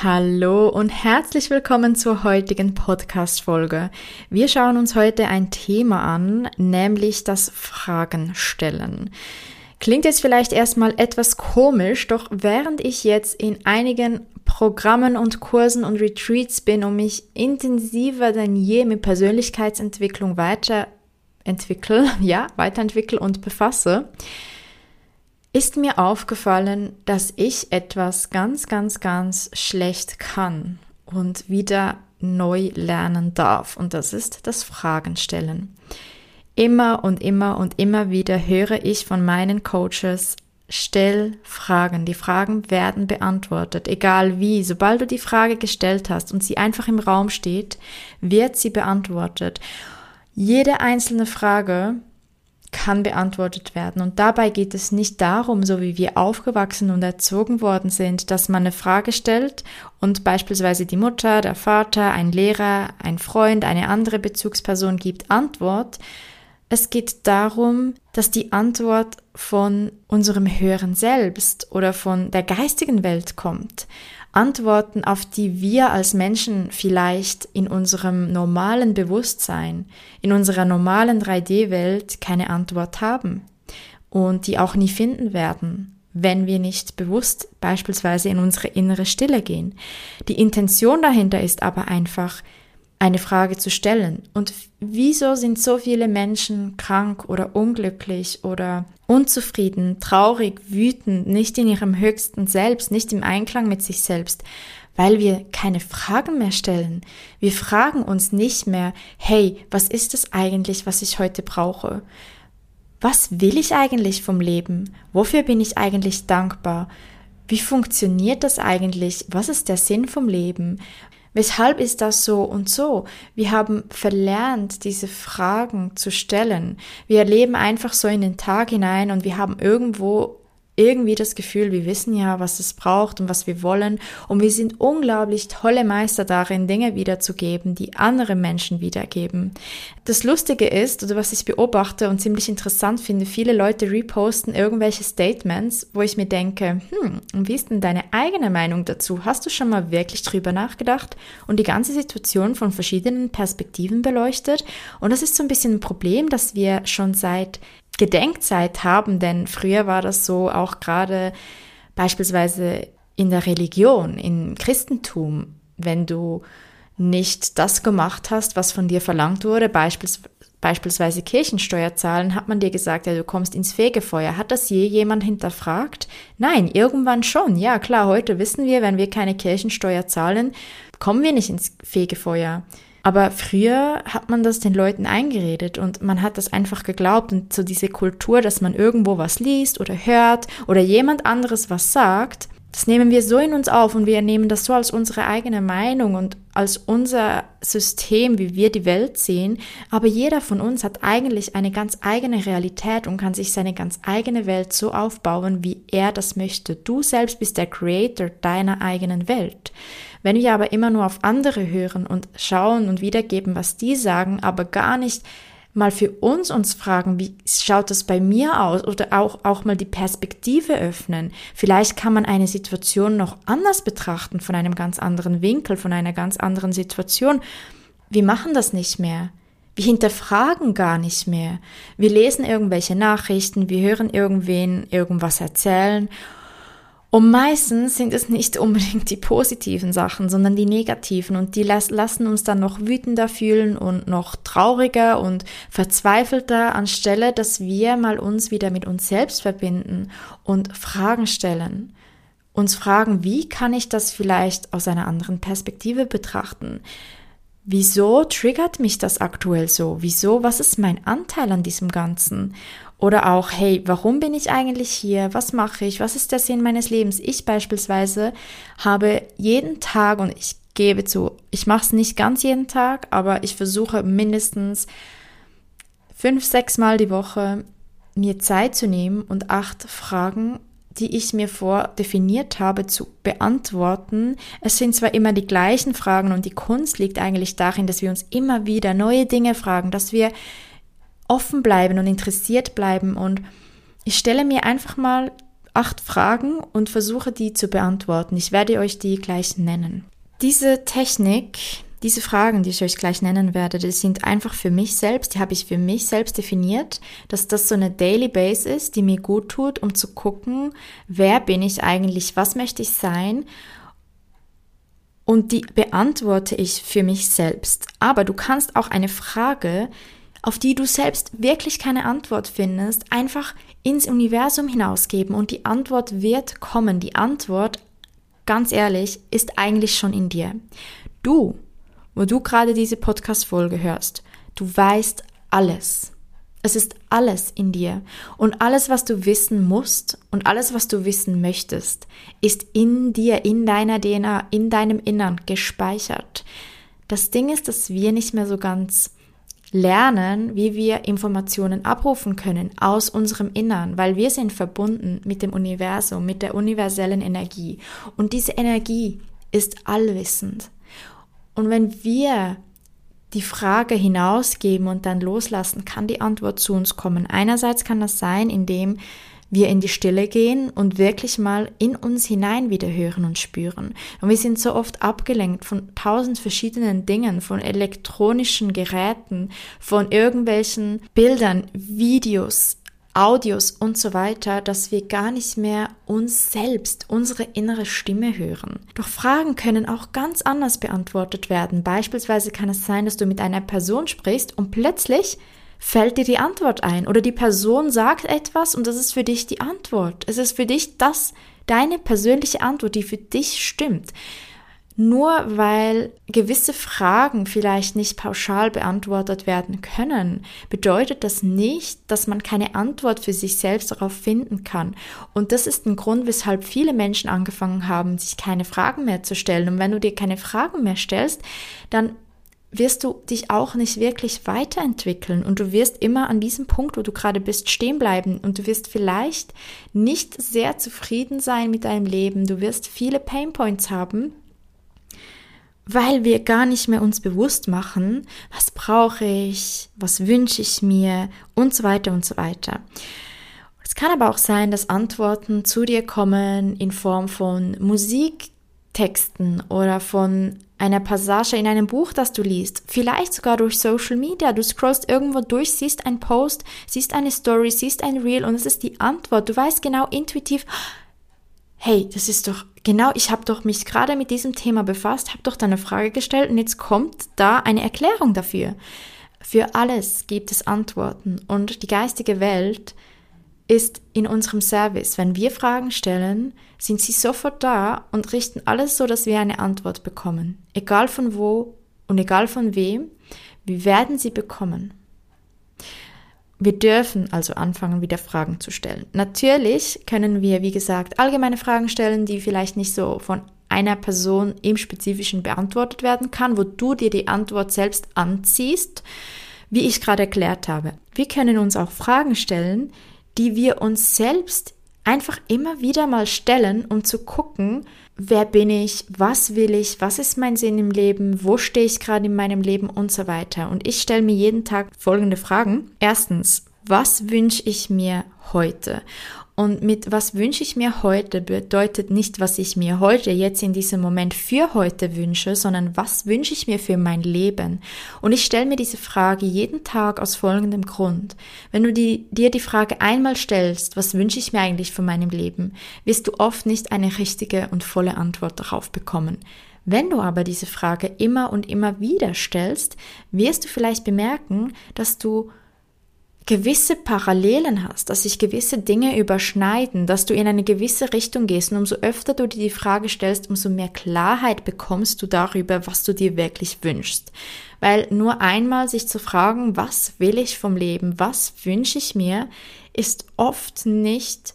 Hallo und herzlich willkommen zur heutigen Podcast-Folge. Wir schauen uns heute ein Thema an, nämlich das Fragenstellen. Klingt jetzt vielleicht erstmal etwas komisch, doch während ich jetzt in einigen Programmen und Kursen und Retreats bin und mich intensiver denn je mit Persönlichkeitsentwicklung weiterentwickle, ja, weiterentwickle und befasse, ist mir aufgefallen, dass ich etwas ganz, ganz, ganz schlecht kann und wieder neu lernen darf. Und das ist das Fragen stellen. Immer und immer und immer wieder höre ich von meinen Coaches, stell Fragen. Die Fragen werden beantwortet, egal wie. Sobald du die Frage gestellt hast und sie einfach im Raum steht, wird sie beantwortet. Jede einzelne Frage kann beantwortet werden. Und dabei geht es nicht darum, so wie wir aufgewachsen und erzogen worden sind, dass man eine Frage stellt und beispielsweise die Mutter, der Vater, ein Lehrer, ein Freund, eine andere Bezugsperson gibt Antwort. Es geht darum, dass die Antwort von unserem höheren Selbst oder von der geistigen Welt kommt. Antworten, auf die wir als Menschen vielleicht in unserem normalen Bewusstsein, in unserer normalen 3D-Welt keine Antwort haben und die auch nie finden werden, wenn wir nicht bewusst beispielsweise in unsere innere Stille gehen. Die Intention dahinter ist aber einfach, eine Frage zu stellen. Und wieso sind so viele Menschen krank oder unglücklich oder unzufrieden, traurig, wütend, nicht in ihrem höchsten Selbst, nicht im Einklang mit sich selbst? Weil wir keine Fragen mehr stellen. Wir fragen uns nicht mehr, hey, was ist es eigentlich, was ich heute brauche? Was will ich eigentlich vom Leben? Wofür bin ich eigentlich dankbar? Wie funktioniert das eigentlich? Was ist der Sinn vom Leben? Weshalb ist das so und so? Wir haben verlernt, diese Fragen zu stellen. Wir leben einfach so in den Tag hinein und wir haben irgendwo irgendwie das Gefühl, wir wissen ja, was es braucht und was wir wollen und wir sind unglaublich tolle Meister darin, Dinge wiederzugeben, die andere Menschen wiedergeben. Das Lustige ist, oder was ich beobachte und ziemlich interessant finde, viele Leute reposten irgendwelche Statements, wo ich mir denke, hm, und wie ist denn deine eigene Meinung dazu? Hast du schon mal wirklich drüber nachgedacht und die ganze Situation von verschiedenen Perspektiven beleuchtet? Und das ist so ein bisschen ein Problem, dass wir schon seit Gedenkzeit haben, denn früher war das so auch gerade beispielsweise in der Religion, im Christentum, wenn du nicht das gemacht hast, was von dir verlangt wurde, beispiels, beispielsweise Kirchensteuer zahlen, hat man dir gesagt, ja, du kommst ins Fegefeuer. Hat das je jemand hinterfragt? Nein, irgendwann schon. Ja, klar, heute wissen wir, wenn wir keine Kirchensteuer zahlen, kommen wir nicht ins Fegefeuer. Aber früher hat man das den Leuten eingeredet und man hat das einfach geglaubt und so diese Kultur, dass man irgendwo was liest oder hört oder jemand anderes was sagt, das nehmen wir so in uns auf und wir nehmen das so als unsere eigene Meinung und als unser System, wie wir die Welt sehen. Aber jeder von uns hat eigentlich eine ganz eigene Realität und kann sich seine ganz eigene Welt so aufbauen, wie er das möchte. Du selbst bist der Creator deiner eigenen Welt. Wenn wir aber immer nur auf andere hören und schauen und wiedergeben, was die sagen, aber gar nicht mal für uns uns fragen, wie schaut das bei mir aus oder auch, auch mal die Perspektive öffnen. Vielleicht kann man eine Situation noch anders betrachten, von einem ganz anderen Winkel, von einer ganz anderen Situation. Wir machen das nicht mehr. Wir hinterfragen gar nicht mehr. Wir lesen irgendwelche Nachrichten, wir hören irgendwen irgendwas erzählen und meistens sind es nicht unbedingt die positiven Sachen, sondern die negativen. Und die lassen uns dann noch wütender fühlen und noch trauriger und verzweifelter, anstelle dass wir mal uns wieder mit uns selbst verbinden und Fragen stellen. Uns fragen, wie kann ich das vielleicht aus einer anderen Perspektive betrachten? wieso triggert mich das aktuell so? Wieso, was ist mein Anteil an diesem Ganzen? Oder auch, hey, warum bin ich eigentlich hier? Was mache ich? Was ist der Sinn meines Lebens? Ich beispielsweise habe jeden Tag, und ich gebe zu, ich mache es nicht ganz jeden Tag, aber ich versuche mindestens fünf, sechs Mal die Woche mir Zeit zu nehmen und acht Fragen die ich mir vordefiniert habe, zu beantworten. Es sind zwar immer die gleichen Fragen und die Kunst liegt eigentlich darin, dass wir uns immer wieder neue Dinge fragen, dass wir offen bleiben und interessiert bleiben und ich stelle mir einfach mal acht Fragen und versuche die zu beantworten. Ich werde euch die gleich nennen. Diese Technik, diese Fragen, die ich euch gleich nennen werde, die sind einfach für mich selbst, die habe ich für mich selbst definiert, dass das so eine Daily Base ist, die mir gut tut, um zu gucken, wer bin ich eigentlich, was möchte ich sein und die beantworte ich für mich selbst. Aber du kannst auch eine Frage, auf die du selbst wirklich keine Antwort findest, einfach ins Universum hinausgeben und die Antwort wird kommen. Die Antwort, ganz ehrlich, ist eigentlich schon in dir. Du wo du gerade diese Podcast-Folge hörst, du weißt alles. Es ist alles in dir. Und alles, was du wissen musst und alles, was du wissen möchtest, ist in dir, in deiner DNA, in deinem Innern gespeichert. Das Ding ist, dass wir nicht mehr so ganz lernen, wie wir Informationen abrufen können aus unserem Innern, weil wir sind verbunden mit dem Universum, mit der universellen Energie. Und diese Energie ist allwissend. Und wenn wir die Frage hinausgeben und dann loslassen, kann die Antwort zu uns kommen. Einerseits kann das sein, indem wir in die Stille gehen und wirklich mal in uns hinein wieder hören und spüren. Und wir sind so oft abgelenkt von tausend verschiedenen Dingen, von elektronischen Geräten, von irgendwelchen Bildern, Videos, Audios und so weiter, dass wir gar nicht mehr uns selbst, unsere innere Stimme hören. Doch Fragen können auch ganz anders beantwortet werden. Beispielsweise kann es sein, dass du mit einer Person sprichst und plötzlich fällt dir die Antwort ein oder die Person sagt etwas und das ist für dich die Antwort. Es ist für dich das, deine persönliche Antwort, die für dich stimmt. Nur weil gewisse Fragen vielleicht nicht pauschal beantwortet werden können, bedeutet das nicht, dass man keine Antwort für sich selbst darauf finden kann. Und das ist ein Grund, weshalb viele Menschen angefangen haben, sich keine Fragen mehr zu stellen. Und wenn du dir keine Fragen mehr stellst, dann wirst du dich auch nicht wirklich weiterentwickeln und du wirst immer an diesem Punkt, wo du gerade bist, stehen bleiben und du wirst vielleicht nicht sehr zufrieden sein mit deinem Leben. Du wirst viele Painpoints haben, weil wir gar nicht mehr uns bewusst machen, was brauche ich, was wünsche ich mir und so weiter und so weiter. Es kann aber auch sein, dass Antworten zu dir kommen in Form von Musiktexten oder von einer Passage in einem Buch, das du liest, vielleicht sogar durch Social Media. Du scrollst irgendwo durch, siehst einen Post, siehst eine Story, siehst ein Reel und es ist die Antwort. Du weißt genau intuitiv, hey, das ist doch genau, ich habe doch mich gerade mit diesem Thema befasst, habe doch da eine Frage gestellt und jetzt kommt da eine Erklärung dafür. Für alles gibt es Antworten und die geistige Welt ist in unserem Service. Wenn wir Fragen stellen, sind sie sofort da und richten alles so, dass wir eine Antwort bekommen. Egal von wo und egal von wem, wir werden sie bekommen. Wir dürfen also anfangen, wieder Fragen zu stellen. Natürlich können wir, wie gesagt, allgemeine Fragen stellen, die vielleicht nicht so von einer Person im Spezifischen beantwortet werden kann, wo du dir die Antwort selbst anziehst, wie ich gerade erklärt habe. Wir können uns auch Fragen stellen, die wir uns selbst einfach immer wieder mal stellen, um zu gucken, wer bin ich, was will ich, was ist mein Sinn im Leben, wo stehe ich gerade in meinem Leben und so weiter. Und ich stelle mir jeden Tag folgende Fragen. Erstens, was wünsche ich mir heute? Und mit was wünsche ich mir heute bedeutet nicht, was ich mir heute, jetzt in diesem Moment für heute wünsche, sondern was wünsche ich mir für mein Leben? Und ich stelle mir diese Frage jeden Tag aus folgendem Grund. Wenn du die, dir die Frage einmal stellst, was wünsche ich mir eigentlich für meinem Leben, wirst du oft nicht eine richtige und volle Antwort darauf bekommen. Wenn du aber diese Frage immer und immer wieder stellst, wirst du vielleicht bemerken, dass du gewisse Parallelen hast, dass sich gewisse Dinge überschneiden, dass du in eine gewisse Richtung gehst und umso öfter du dir die Frage stellst, umso mehr Klarheit bekommst du darüber, was du dir wirklich wünschst. Weil nur einmal sich zu fragen, was will ich vom Leben, was wünsche ich mir, ist oft nicht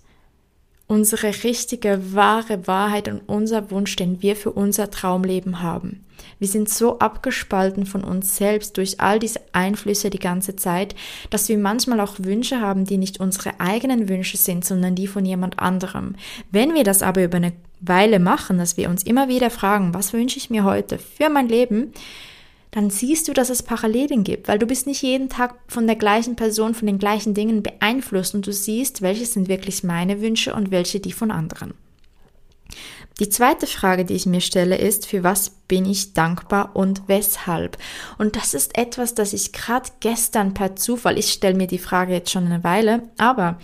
unsere richtige, wahre Wahrheit und unser Wunsch, den wir für unser Traumleben haben. Wir sind so abgespalten von uns selbst durch all diese Einflüsse die ganze Zeit, dass wir manchmal auch Wünsche haben, die nicht unsere eigenen Wünsche sind, sondern die von jemand anderem. Wenn wir das aber über eine Weile machen, dass wir uns immer wieder fragen, was wünsche ich mir heute für mein Leben, dann siehst du, dass es Parallelen gibt, weil du bist nicht jeden Tag von der gleichen Person, von den gleichen Dingen beeinflusst und du siehst, welche sind wirklich meine Wünsche und welche die von anderen. Die zweite Frage, die ich mir stelle, ist, für was bin ich dankbar und weshalb? Und das ist etwas, das ich gerade gestern per Zufall, ich stelle mir die Frage jetzt schon eine Weile, aber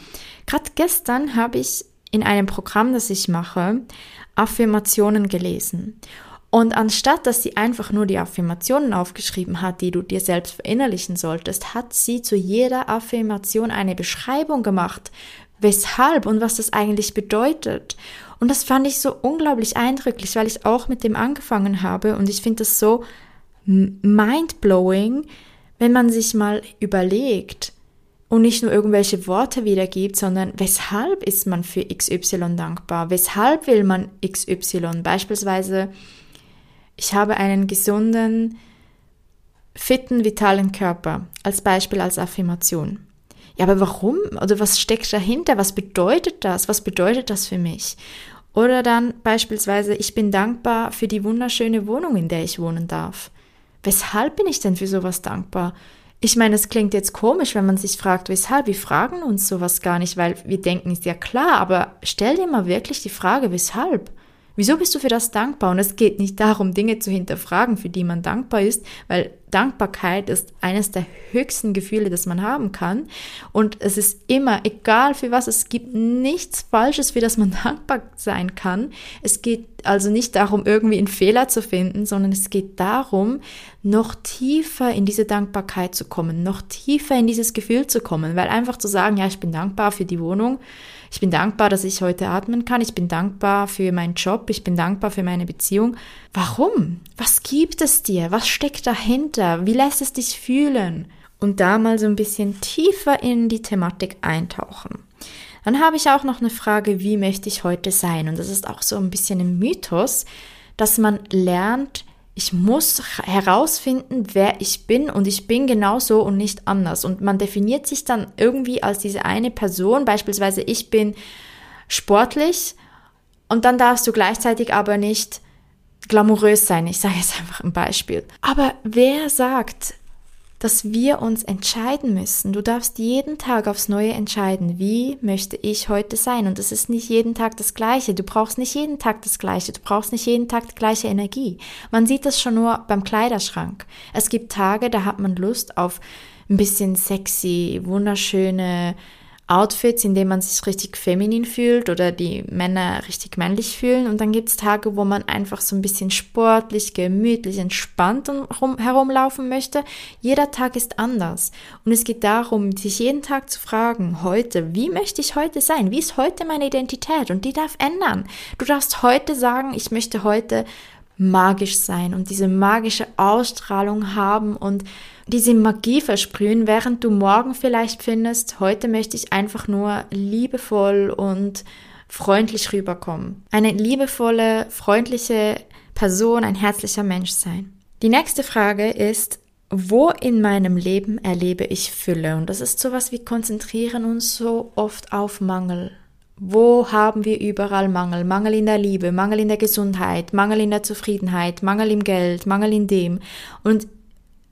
gerade gestern habe ich in einem Programm, das ich mache, Affirmationen gelesen. Und anstatt dass sie einfach nur die Affirmationen aufgeschrieben hat, die du dir selbst verinnerlichen solltest, hat sie zu jeder Affirmation eine Beschreibung gemacht, weshalb und was das eigentlich bedeutet. Und das fand ich so unglaublich eindrücklich, weil ich auch mit dem angefangen habe und ich finde das so mindblowing, wenn man sich mal überlegt und nicht nur irgendwelche Worte wiedergibt, sondern weshalb ist man für XY dankbar? Weshalb will man XY? Beispielsweise ich habe einen gesunden, fitten, vitalen Körper als Beispiel, als Affirmation. Ja, aber warum? Oder was steckt dahinter? Was bedeutet das? Was bedeutet das für mich? Oder dann beispielsweise, ich bin dankbar für die wunderschöne Wohnung, in der ich wohnen darf. Weshalb bin ich denn für sowas dankbar? Ich meine, es klingt jetzt komisch, wenn man sich fragt, weshalb. Wir fragen uns sowas gar nicht, weil wir denken, ist ja klar, aber stell dir mal wirklich die Frage, weshalb? Wieso bist du für das dankbar? Und es geht nicht darum, Dinge zu hinterfragen, für die man dankbar ist, weil Dankbarkeit ist eines der höchsten Gefühle, das man haben kann. Und es ist immer, egal für was, es gibt nichts Falsches, für das man dankbar sein kann. Es geht also nicht darum, irgendwie einen Fehler zu finden, sondern es geht darum, noch tiefer in diese Dankbarkeit zu kommen, noch tiefer in dieses Gefühl zu kommen, weil einfach zu sagen, ja, ich bin dankbar für die Wohnung, ich bin dankbar, dass ich heute atmen kann. Ich bin dankbar für meinen Job. Ich bin dankbar für meine Beziehung. Warum? Was gibt es dir? Was steckt dahinter? Wie lässt es dich fühlen? Und da mal so ein bisschen tiefer in die Thematik eintauchen. Dann habe ich auch noch eine Frage, wie möchte ich heute sein? Und das ist auch so ein bisschen ein Mythos, dass man lernt, ich muss herausfinden, wer ich bin und ich bin genauso und nicht anders. Und man definiert sich dann irgendwie als diese eine Person, beispielsweise ich bin sportlich und dann darfst du gleichzeitig aber nicht glamourös sein. Ich sage jetzt einfach ein Beispiel. Aber wer sagt, dass wir uns entscheiden müssen. Du darfst jeden Tag aufs Neue entscheiden, wie möchte ich heute sein. Und es ist nicht jeden Tag das Gleiche. Du brauchst nicht jeden Tag das Gleiche. Du brauchst nicht jeden Tag die gleiche Energie. Man sieht das schon nur beim Kleiderschrank. Es gibt Tage, da hat man Lust auf ein bisschen sexy, wunderschöne Outfits, in denen man sich richtig feminin fühlt oder die Männer richtig männlich fühlen. Und dann gibt es Tage, wo man einfach so ein bisschen sportlich, gemütlich, entspannt herumlaufen möchte. Jeder Tag ist anders. Und es geht darum, sich jeden Tag zu fragen, heute, wie möchte ich heute sein? Wie ist heute meine Identität? Und die darf ändern. Du darfst heute sagen, ich möchte heute magisch sein und diese magische Ausstrahlung haben und diese Magie versprühen, während du morgen vielleicht findest, heute möchte ich einfach nur liebevoll und freundlich rüberkommen. Eine liebevolle, freundliche Person, ein herzlicher Mensch sein. Die nächste Frage ist, wo in meinem Leben erlebe ich Fülle? Und das ist sowas wie konzentrieren uns so oft auf Mangel. Wo haben wir überall Mangel? Mangel in der Liebe, Mangel in der Gesundheit, Mangel in der Zufriedenheit, Mangel im Geld, Mangel in dem. Und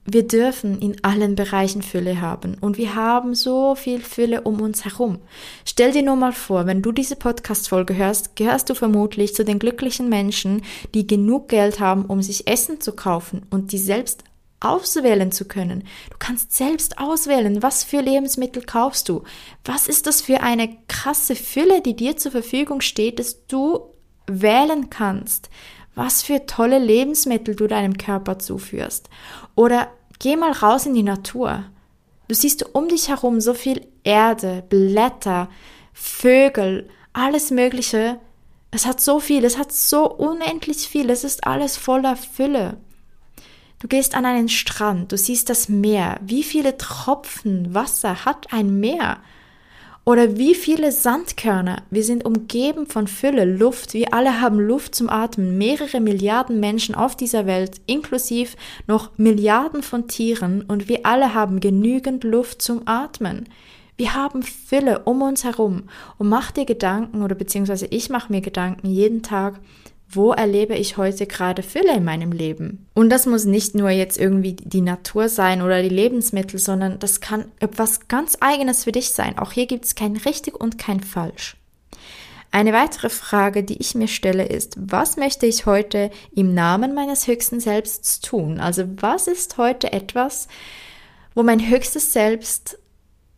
wir dürfen in allen Bereichen Fülle haben und wir haben so viel Fülle um uns herum. Stell dir nur mal vor, wenn du diese Podcast-Folge hörst, gehörst du vermutlich zu den glücklichen Menschen, die genug Geld haben, um sich Essen zu kaufen und die selbst auswählen zu können. Du kannst selbst auswählen, was für Lebensmittel kaufst du. Was ist das für eine krasse Fülle, die dir zur Verfügung steht, dass du wählen kannst was für tolle Lebensmittel du deinem Körper zuführst. Oder geh mal raus in die Natur. Du siehst um dich herum so viel Erde, Blätter, Vögel, alles Mögliche. Es hat so viel, es hat so unendlich viel, es ist alles voller Fülle. Du gehst an einen Strand, du siehst das Meer. Wie viele Tropfen Wasser hat ein Meer? Oder wie viele Sandkörner. Wir sind umgeben von Fülle, Luft. Wir alle haben Luft zum Atmen. Mehrere Milliarden Menschen auf dieser Welt, inklusive noch Milliarden von Tieren. Und wir alle haben genügend Luft zum Atmen. Wir haben Fülle um uns herum. Und mach dir Gedanken, oder beziehungsweise ich mache mir Gedanken jeden Tag, wo erlebe ich heute gerade Fülle in meinem Leben? Und das muss nicht nur jetzt irgendwie die Natur sein oder die Lebensmittel, sondern das kann etwas ganz eigenes für dich sein. Auch hier gibt es kein richtig und kein falsch. Eine weitere Frage, die ich mir stelle, ist, was möchte ich heute im Namen meines höchsten Selbsts tun? Also was ist heute etwas, wo mein höchstes Selbst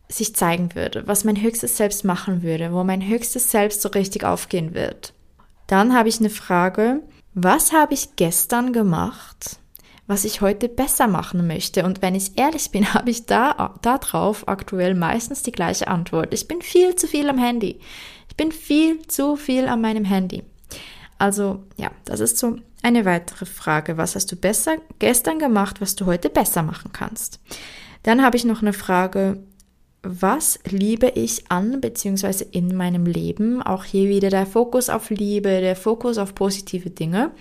sich zeigen würde, was mein höchstes Selbst machen würde, wo mein höchstes Selbst so richtig aufgehen wird? Dann habe ich eine Frage, was habe ich gestern gemacht, was ich heute besser machen möchte? Und wenn ich ehrlich bin, habe ich da, da drauf aktuell meistens die gleiche Antwort. Ich bin viel zu viel am Handy. Ich bin viel zu viel an meinem Handy. Also ja, das ist so eine weitere Frage. Was hast du besser gestern gemacht, was du heute besser machen kannst? Dann habe ich noch eine Frage, was liebe ich an beziehungsweise in meinem Leben. Auch hier wieder der Fokus auf Liebe, der Fokus auf positive Dinge.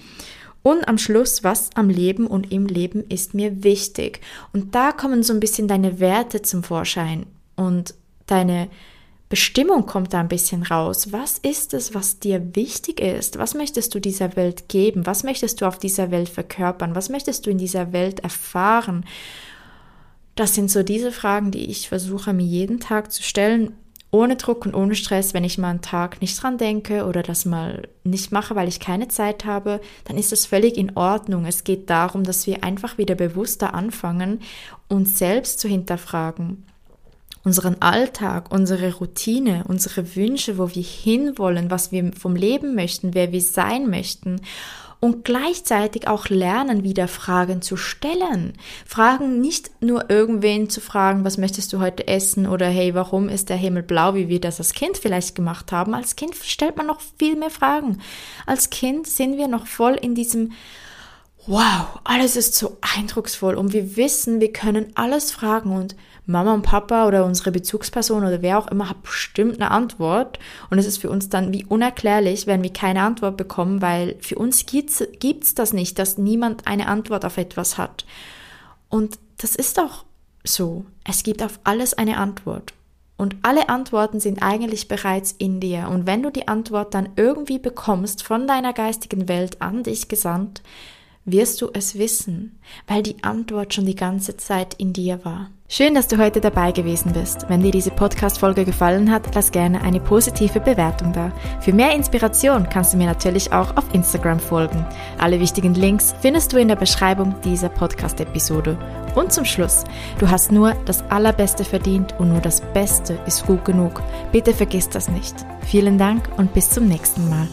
Und am Schluss, was am Leben und im Leben ist mir wichtig. Und da kommen so ein bisschen deine Werte zum Vorschein und deine Bestimmung kommt da ein bisschen raus. Was ist es, was dir wichtig ist? Was möchtest du dieser Welt geben? Was möchtest du auf dieser Welt verkörpern? Was möchtest du in dieser Welt erfahren? Das sind so diese Fragen, die ich versuche mir jeden Tag zu stellen, ohne Druck und ohne Stress. Wenn ich mal einen Tag nicht dran denke oder das mal nicht mache, weil ich keine Zeit habe, dann ist das völlig in Ordnung. Es geht darum, dass wir einfach wieder bewusster anfangen, uns selbst zu hinterfragen. Unseren Alltag, unsere Routine, unsere Wünsche, wo wir hinwollen, was wir vom Leben möchten, wer wir sein möchten und gleichzeitig auch lernen, wieder Fragen zu stellen. Fragen nicht nur irgendwen zu fragen, was möchtest du heute essen oder hey, warum ist der Himmel blau, wie wir das als Kind vielleicht gemacht haben. Als Kind stellt man noch viel mehr Fragen. Als Kind sind wir noch voll in diesem Wow, alles ist so eindrucksvoll und wir wissen, wir können alles fragen und Mama und Papa oder unsere Bezugsperson oder wer auch immer hat bestimmt eine Antwort und es ist für uns dann wie unerklärlich, wenn wir keine Antwort bekommen, weil für uns gibt's, gibt's das nicht, dass niemand eine Antwort auf etwas hat. Und das ist auch so. Es gibt auf alles eine Antwort. Und alle Antworten sind eigentlich bereits in dir. Und wenn du die Antwort dann irgendwie bekommst von deiner geistigen Welt an dich gesandt, wirst du es wissen, weil die Antwort schon die ganze Zeit in dir war. Schön, dass du heute dabei gewesen bist. Wenn dir diese Podcast-Folge gefallen hat, lass gerne eine positive Bewertung da. Für mehr Inspiration kannst du mir natürlich auch auf Instagram folgen. Alle wichtigen Links findest du in der Beschreibung dieser Podcast-Episode. Und zum Schluss, du hast nur das Allerbeste verdient und nur das Beste ist gut genug. Bitte vergiss das nicht. Vielen Dank und bis zum nächsten Mal.